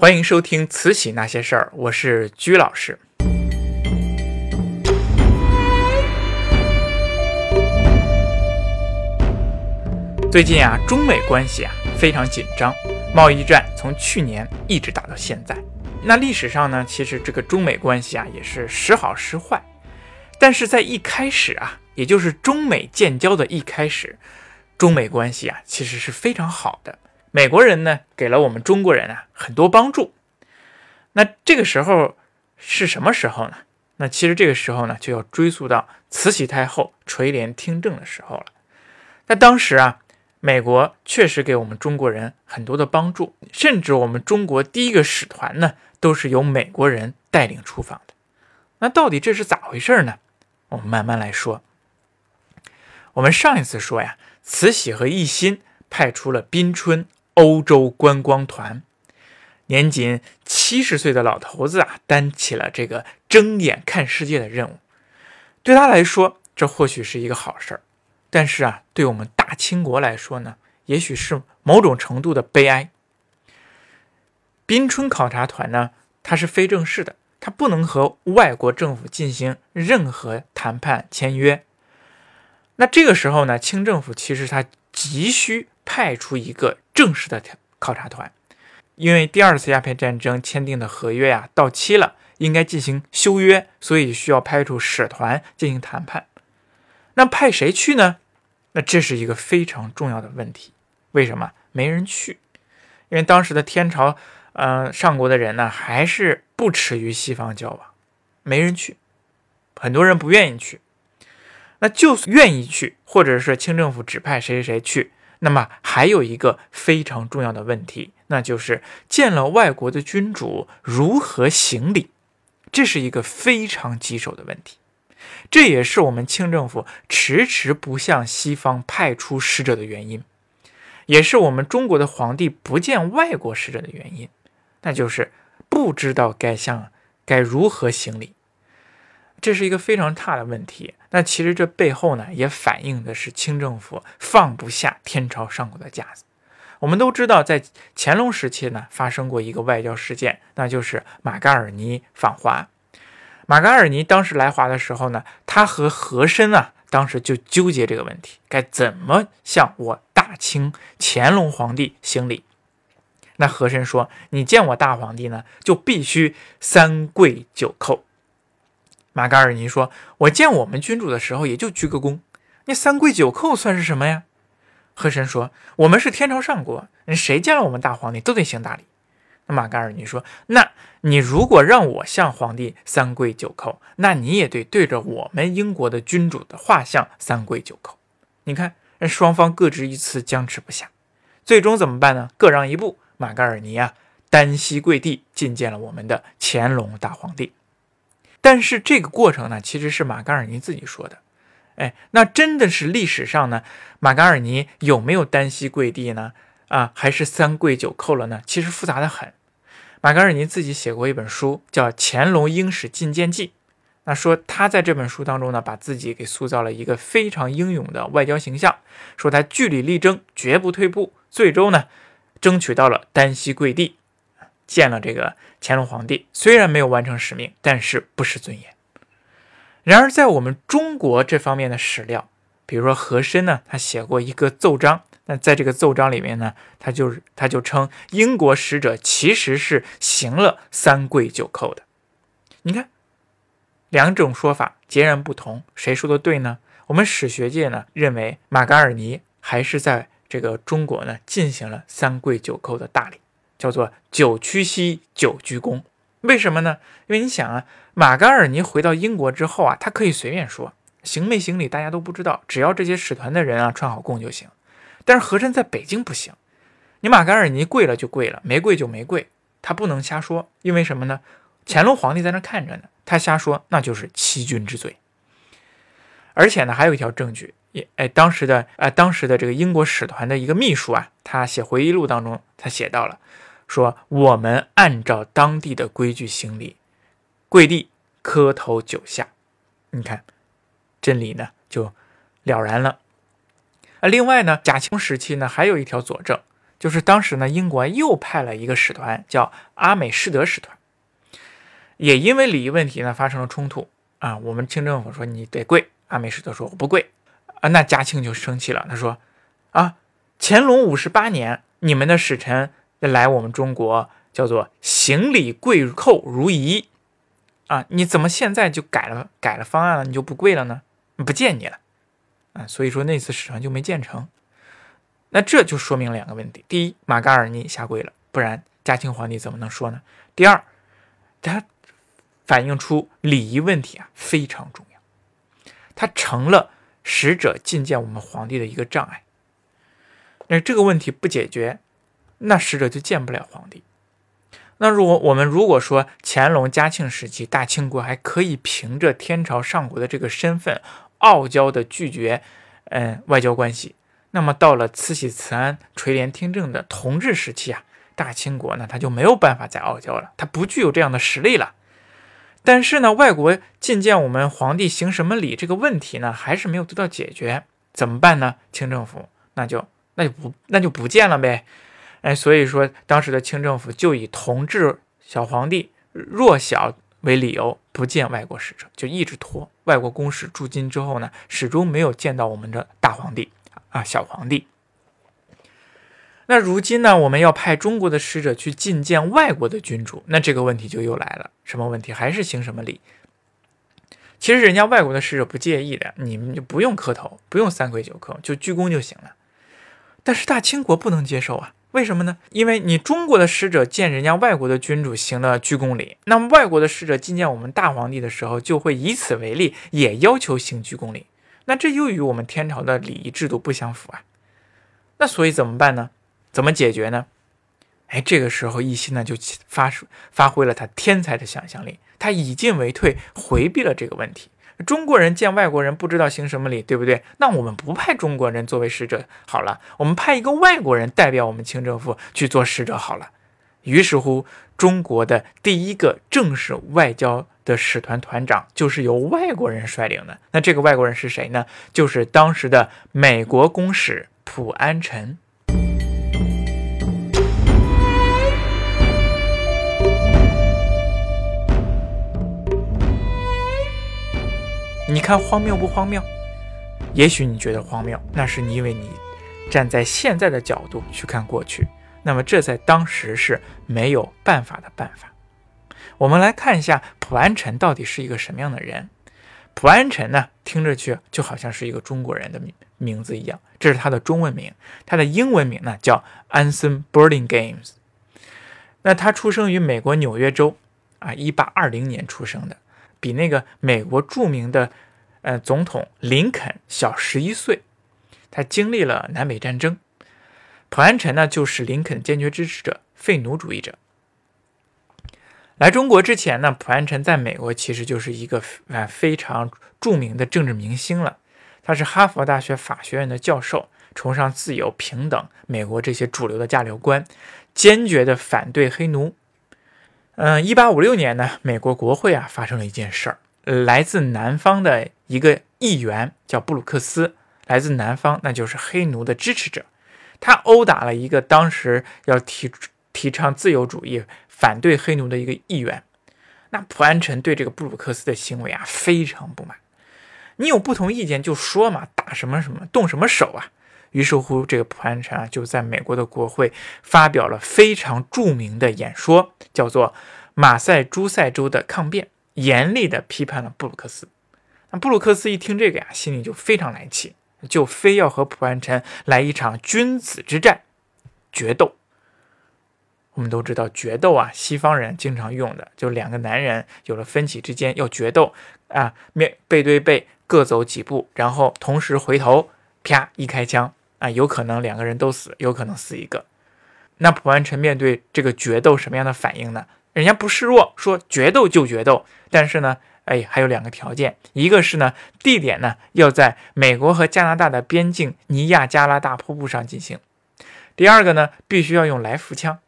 欢迎收听《慈禧那些事儿》，我是居老师。最近啊，中美关系啊非常紧张，贸易战从去年一直打到现在。那历史上呢，其实这个中美关系啊也是时好时坏。但是在一开始啊，也就是中美建交的一开始，中美关系啊其实是非常好的。美国人呢给了我们中国人啊很多帮助。那这个时候是什么时候呢？那其实这个时候呢就要追溯到慈禧太后垂帘听政的时候了。那当时啊。美国确实给我们中国人很多的帮助，甚至我们中国第一个使团呢，都是由美国人带领出访的。那到底这是咋回事呢？我们慢慢来说。我们上一次说呀，慈禧和奕欣派出了宾春欧洲观光团，年仅七十岁的老头子啊，担起了这个睁眼看世界的任务。对他来说，这或许是一个好事儿。但是啊，对我们大清国来说呢，也许是某种程度的悲哀。宾春考察团呢，它是非正式的，它不能和外国政府进行任何谈判签约。那这个时候呢，清政府其实它急需派出一个正式的考察团，因为第二次鸦片战争签订的合约呀到期了，应该进行修约，所以需要派出使团进行谈判。那派谁去呢？那这是一个非常重要的问题。为什么没人去？因为当时的天朝，呃，上国的人呢，还是不耻于西方交往，没人去，很多人不愿意去。那就愿意去，或者是清政府指派谁谁谁去，那么还有一个非常重要的问题，那就是见了外国的君主如何行礼，这是一个非常棘手的问题。这也是我们清政府迟迟不向西方派出使者的原因，也是我们中国的皇帝不见外国使者的原因，那就是不知道该向该如何行礼。这是一个非常大的问题。那其实这背后呢，也反映的是清政府放不下天朝上国的架子。我们都知道，在乾隆时期呢，发生过一个外交事件，那就是马嘎尔尼访华。马嘎尔尼当时来华的时候呢，他和和珅啊，当时就纠结这个问题，该怎么向我大清乾隆皇帝行礼。那和珅说：“你见我大皇帝呢，就必须三跪九叩。”马嘎尔尼说：“我见我们君主的时候，也就鞠个躬，那三跪九叩算是什么呀？”和珅说：“我们是天朝上国，谁见了我们大皇帝都得行大礼。”那马嘎尔尼说：“那你如果让我向皇帝三跪九叩，那你也得对着我们英国的君主的画像三跪九叩。你看，双方各执一词，僵持不下，最终怎么办呢？各让一步，马嘎尔尼啊，单膝跪地觐见了我们的乾隆大皇帝。但是这个过程呢，其实是马嘎尔尼自己说的。哎，那真的是历史上呢，马嘎尔尼有没有单膝跪地呢？啊，还是三跪九叩了呢？其实复杂的很。”马嘎尔尼自己写过一本书，叫《乾隆英史进谏记》。那说他在这本书当中呢，把自己给塑造了一个非常英勇的外交形象。说他据理力争，绝不退步，最终呢，争取到了单膝跪地，见了这个乾隆皇帝。虽然没有完成使命，但是不失尊严。然而，在我们中国这方面的史料，比如说和珅呢，他写过一个奏章。那在这个奏章里面呢，他就是他就称英国使者其实是行了三跪九叩的。你看，两种说法截然不同，谁说的对呢？我们史学界呢认为马嘎尔尼还是在这个中国呢进行了三跪九叩的大礼，叫做九屈膝九鞠躬。为什么呢？因为你想啊，马嘎尔尼回到英国之后啊，他可以随便说行没行礼，大家都不知道，只要这些使团的人啊串好供就行。但是和珅在北京不行，你马嘎尔尼跪了就跪了，没跪就没跪，他不能瞎说，因为什么呢？乾隆皇帝在那看着呢，他瞎说那就是欺君之罪。而且呢，还有一条证据，也哎，当时的呃，当时的这个英国使团的一个秘书啊，他写回忆录当中，他写到了，说我们按照当地的规矩行礼，跪地磕头九下，你看，真理呢就了然了。啊，另外呢，嘉庆时期呢，还有一条佐证，就是当时呢，英国又派了一个使团，叫阿美士德使团，也因为礼仪问题呢发生了冲突啊。我们清政府说你得跪，阿美士德说我不跪啊。那嘉庆就生气了，他说啊，乾隆五十八年，你们的使臣来我们中国，叫做行礼跪叩如仪啊，你怎么现在就改了改了方案了？你就不跪了呢？不见你了啊。所以说那次使团就没建成。那这就说明两个问题：第一，马嘎尔尼下跪了，不然嘉庆皇帝怎么能说呢？第二，它反映出礼仪问题啊非常重要，它成了使者觐见我们皇帝的一个障碍。那这个问题不解决，那使者就见不了皇帝。那如果我们如果说乾隆、嘉庆时期大清国还可以凭着天朝上国的这个身份，傲娇的拒绝，嗯，外交关系。那么到了慈禧、慈安垂帘听政的同治时期啊，大清国呢，他就没有办法再傲娇了，他不具有这样的实力了。但是呢，外国觐见我们皇帝行什么礼这个问题呢，还是没有得到解决，怎么办呢？清政府那就那就不那就不见了呗。哎，所以说当时的清政府就以同治小皇帝弱小为理由，不见外国使者，就一直拖。外国公使驻京之后呢，始终没有见到我们的大皇帝。啊，小皇帝。那如今呢，我们要派中国的使者去觐见外国的君主，那这个问题就又来了。什么问题？还是行什么礼？其实人家外国的使者不介意的，你们就不用磕头，不用三跪九叩，就鞠躬就行了。但是大清国不能接受啊，为什么呢？因为你中国的使者见人家外国的君主行了鞠躬礼，那么外国的使者觐见我们大皇帝的时候，就会以此为例，也要求行鞠躬礼。那这又与我们天朝的礼仪制度不相符啊，那所以怎么办呢？怎么解决呢？哎，这个时候奕欣呢就发发挥了他天才的想象力，他以进为退，回避了这个问题。中国人见外国人不知道行什么礼，对不对？那我们不派中国人作为使者好了，我们派一个外国人代表我们清政府去做使者好了。于是乎，中国的第一个正式外交。的使团团长就是由外国人率领的。那这个外国人是谁呢？就是当时的美国公使普安臣。看荒谬不荒谬？也许你觉得荒谬，那是因为你站在现在的角度去看过去。那么这在当时是没有办法的办法。我们来看一下普安臣到底是一个什么样的人。普安臣呢，听着去就好像是一个中国人的名名字一样，这是他的中文名。他的英文名呢叫 Anson Burlingame。那他出生于美国纽约州，啊，一八二零年出生的，比那个美国著名的呃总统林肯小十一岁。他经历了南北战争。普安臣呢，就是林肯坚决支持者，废奴主义者。来中国之前呢，普安臣在美国其实就是一个啊非常著名的政治明星了。他是哈佛大学法学院的教授，崇尚自由平等，美国这些主流的价值观，坚决的反对黑奴。嗯，一八五六年呢，美国国会啊发生了一件事儿，来自南方的一个议员叫布鲁克斯，来自南方，那就是黑奴的支持者，他殴打了一个当时要提提倡自由主义。反对黑奴的一个议员，那普安臣对这个布鲁克斯的行为啊非常不满。你有不同意见就说嘛，打什么什么，动什么手啊？于是乎，这个普安臣啊就在美国的国会发表了非常著名的演说，叫做《马赛诸塞州的抗辩》，严厉的批判了布鲁克斯。那布鲁克斯一听这个呀，心里就非常来气，就非要和普安臣来一场君子之战，决斗。我们都知道决斗啊，西方人经常用的，就两个男人有了分歧之间要决斗啊，面背对背各走几步，然后同时回头，啪一开枪啊，有可能两个人都死，有可能死一个。那普安臣面对这个决斗什么样的反应呢？人家不示弱，说决斗就决斗，但是呢，哎，还有两个条件，一个是呢，地点呢要在美国和加拿大的边境尼亚加拉大瀑布上进行；第二个呢，必须要用来福枪。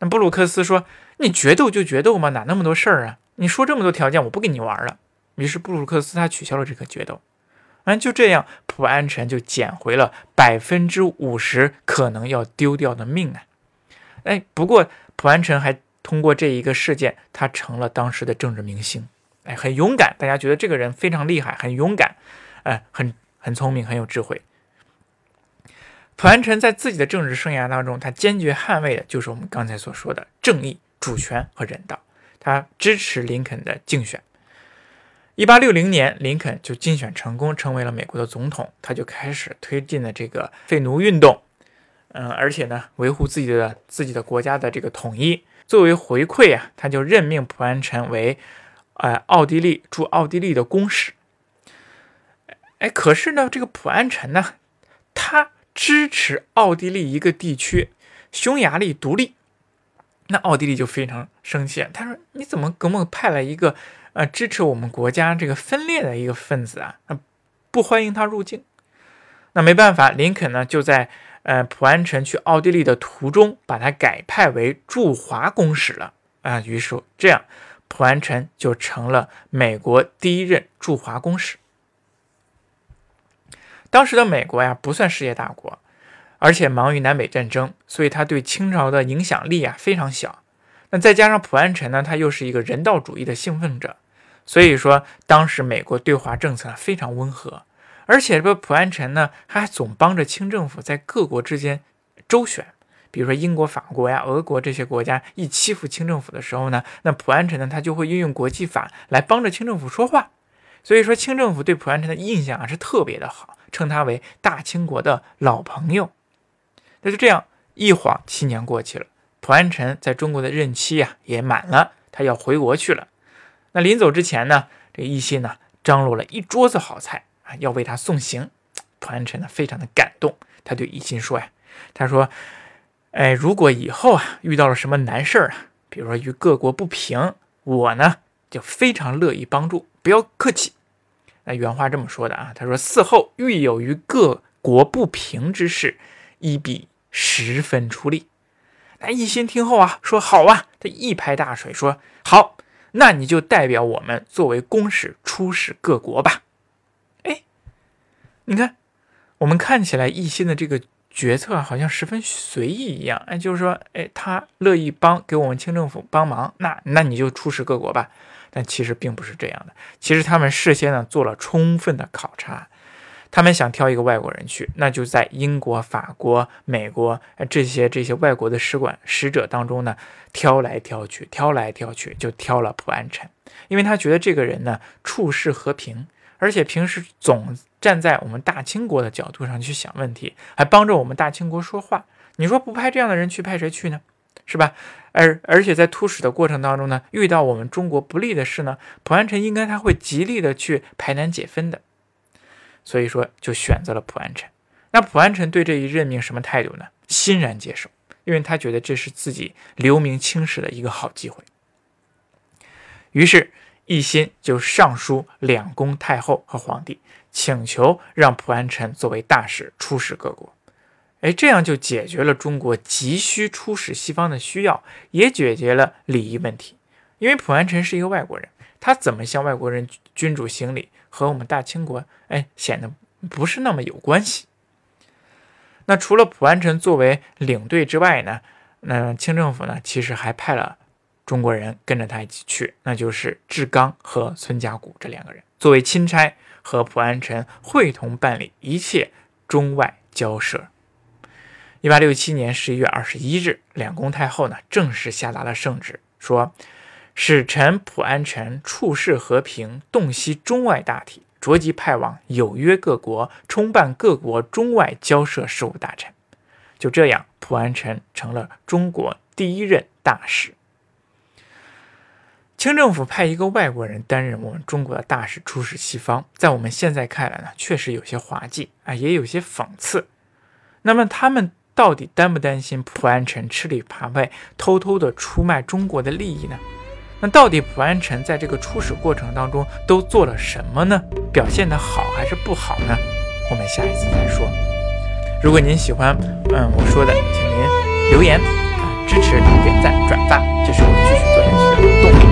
那布鲁克斯说：“你决斗就决斗嘛，哪那么多事儿啊？你说这么多条件，我不跟你玩了。”于是布鲁克斯他取消了这个决斗。嗯，就这样，普安臣就捡回了百分之五十可能要丢掉的命啊！哎，不过普安臣还通过这一个事件，他成了当时的政治明星，哎，很勇敢，大家觉得这个人非常厉害，很勇敢，哎，很很聪明，很有智慧。普安臣在自己的政治生涯当中，他坚决捍卫的就是我们刚才所说的正义、主权和人道，他支持林肯的竞选。一八六零年，林肯就竞选成功，成为了美国的总统。他就开始推进了这个废奴运动，嗯，而且呢，维护自己的自己的国家的这个统一。作为回馈啊，他就任命普安臣为，呃，奥地利驻奥地利的公使。哎，可是呢，这个普安臣呢，他支持奥地利一个地区匈牙利独立，那奥地利就非常生气，他说：“你怎么给我们派了一个？”呃，支持我们国家这个分裂的一个分子啊，不欢迎他入境。那没办法，林肯呢就在呃普安臣去奥地利的途中，把他改派为驻华公使了啊。于是这样，普安臣就成了美国第一任驻华公使。当时的美国呀，不算世界大国，而且忙于南北战争，所以他对清朝的影响力啊非常小。那再加上普安臣呢，他又是一个人道主义的兴奋者，所以说当时美国对华政策非常温和，而且这个普安臣呢，他还总帮着清政府在各国之间周旋，比如说英国、法国呀、俄国这些国家一欺负清政府的时候呢，那普安臣呢，他就会运用国际法来帮着清政府说话，所以说清政府对普安臣的印象啊是特别的好，称他为大清国的老朋友。那就这样一晃七年过去了。普安臣在中国的任期呀也满了，他要回国去了。那临走之前呢，这奕欣呢张罗了一桌子好菜要为他送行。普安臣呢非常的感动，他对奕欣说呀：“他说，哎，如果以后啊遇到了什么难事儿啊，比如说与各国不平，我呢就非常乐意帮助，不要客气。”那原话这么说的啊，他说：“嗣后遇有与各国不平之事，一必十分出力。”那一心听后啊，说好啊，他一拍大腿说好，那你就代表我们作为公使出使各国吧。你看，我们看起来一心的这个决策好像十分随意一样，哎，就是说，哎，他乐意帮给我们清政府帮忙，那那你就出使各国吧。但其实并不是这样的，其实他们事先呢做了充分的考察。他们想挑一个外国人去，那就在英国、法国、美国这些这些外国的使馆使者当中呢，挑来挑去，挑来挑去，就挑了普安臣，因为他觉得这个人呢处事和平，而且平时总站在我们大清国的角度上去想问题，还帮着我们大清国说话。你说不派这样的人去，派谁去呢？是吧？而而且在突使的过程当中呢，遇到我们中国不利的事呢，普安臣应该他会极力的去排难解纷的。所以说，就选择了普安臣。那普安臣对这一任命什么态度呢？欣然接受，因为他觉得这是自己留名青史的一个好机会。于是，一心就上书两宫太后和皇帝，请求让普安臣作为大使出使各国。哎，这样就解决了中国急需出使西方的需要，也解决了礼仪问题。因为普安臣是一个外国人，他怎么向外国人君主行礼？和我们大清国，哎，显得不是那么有关系。那除了普安臣作为领队之外呢，那清政府呢，其实还派了中国人跟着他一起去，那就是志刚和孙家谷这两个人，作为钦差和普安臣会同办理一切中外交涉。一八六七年十一月二十一日，两宫太后呢正式下达了圣旨，说。使臣普安臣处事和平，洞悉中外大体，着即派往有约各国，充办各国中外交涉事务大臣。就这样，普安臣成了中国第一任大使。清政府派一个外国人担任我们中国的大使出使西方，在我们现在看来呢，确实有些滑稽啊，也有些讽刺。那么他们到底担不担心普安臣吃里扒外，偷偷的出卖中国的利益呢？那到底普安臣在这个初始过程当中都做了什么呢？表现的好还是不好呢？我们下一次再说。如果您喜欢，嗯，我说的，请您留言啊，支持、点赞、转发，这是我继续做下去的动力。